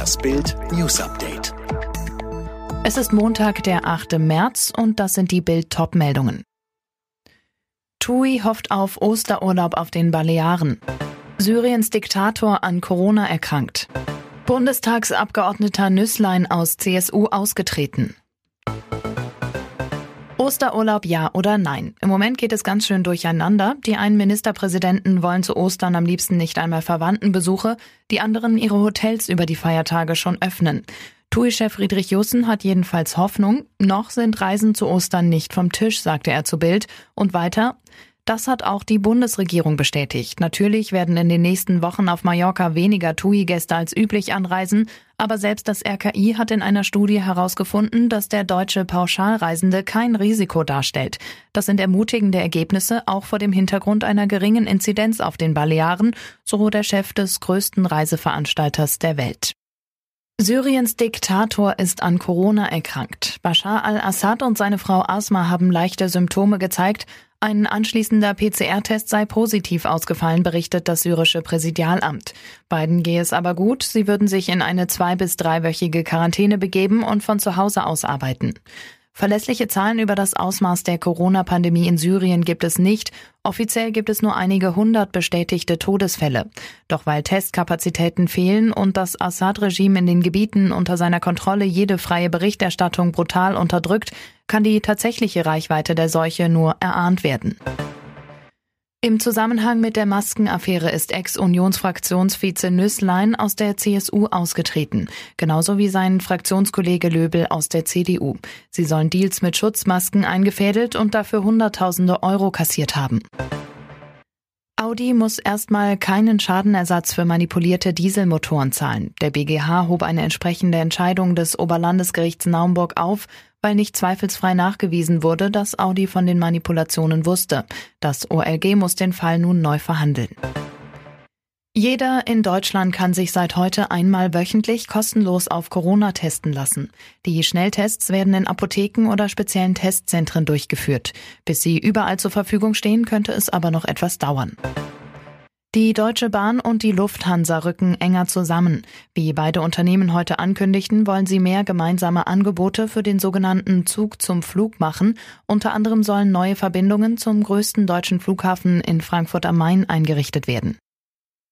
Das Bild News Update. Es ist Montag, der 8. März und das sind die Bild top meldungen TUI hofft auf Osterurlaub auf den Balearen. Syriens Diktator an Corona erkrankt. Bundestagsabgeordneter Nüsslein aus CSU ausgetreten. Osterurlaub ja oder nein? Im Moment geht es ganz schön durcheinander. Die einen Ministerpräsidenten wollen zu Ostern am liebsten nicht einmal Verwandtenbesuche, die anderen ihre Hotels über die Feiertage schon öffnen. TUI-Chef Friedrich Jussen hat jedenfalls Hoffnung. Noch sind Reisen zu Ostern nicht vom Tisch, sagte er zu Bild. Und weiter, das hat auch die Bundesregierung bestätigt. Natürlich werden in den nächsten Wochen auf Mallorca weniger TUI-Gäste als üblich anreisen, aber selbst das RKI hat in einer Studie herausgefunden, dass der deutsche Pauschalreisende kein Risiko darstellt. Das sind ermutigende Ergebnisse, auch vor dem Hintergrund einer geringen Inzidenz auf den Balearen, so der Chef des größten Reiseveranstalters der Welt. Syriens Diktator ist an Corona erkrankt. Bashar al-Assad und seine Frau Asma haben leichte Symptome gezeigt, ein anschließender PCR-Test sei positiv ausgefallen, berichtet das syrische Präsidialamt. Beiden gehe es aber gut, sie würden sich in eine zwei- bis dreiwöchige Quarantäne begeben und von zu Hause aus arbeiten. Verlässliche Zahlen über das Ausmaß der Corona-Pandemie in Syrien gibt es nicht. Offiziell gibt es nur einige hundert bestätigte Todesfälle. Doch weil Testkapazitäten fehlen und das Assad-Regime in den Gebieten unter seiner Kontrolle jede freie Berichterstattung brutal unterdrückt, kann die tatsächliche Reichweite der Seuche nur erahnt werden. Im Zusammenhang mit der Maskenaffäre ist Ex-Unionsfraktionsvize Nüßlein aus der CSU ausgetreten, genauso wie sein Fraktionskollege Löbel aus der CDU. Sie sollen Deals mit Schutzmasken eingefädelt und dafür Hunderttausende Euro kassiert haben. Audi muss erstmal keinen Schadenersatz für manipulierte Dieselmotoren zahlen. Der BGH hob eine entsprechende Entscheidung des Oberlandesgerichts Naumburg auf, weil nicht zweifelsfrei nachgewiesen wurde, dass Audi von den Manipulationen wusste. Das OLG muss den Fall nun neu verhandeln. Jeder in Deutschland kann sich seit heute einmal wöchentlich kostenlos auf Corona testen lassen. Die Schnelltests werden in Apotheken oder speziellen Testzentren durchgeführt. Bis sie überall zur Verfügung stehen, könnte es aber noch etwas dauern. Die Deutsche Bahn und die Lufthansa rücken enger zusammen. Wie beide Unternehmen heute ankündigten, wollen sie mehr gemeinsame Angebote für den sogenannten Zug zum Flug machen. Unter anderem sollen neue Verbindungen zum größten deutschen Flughafen in Frankfurt am Main eingerichtet werden.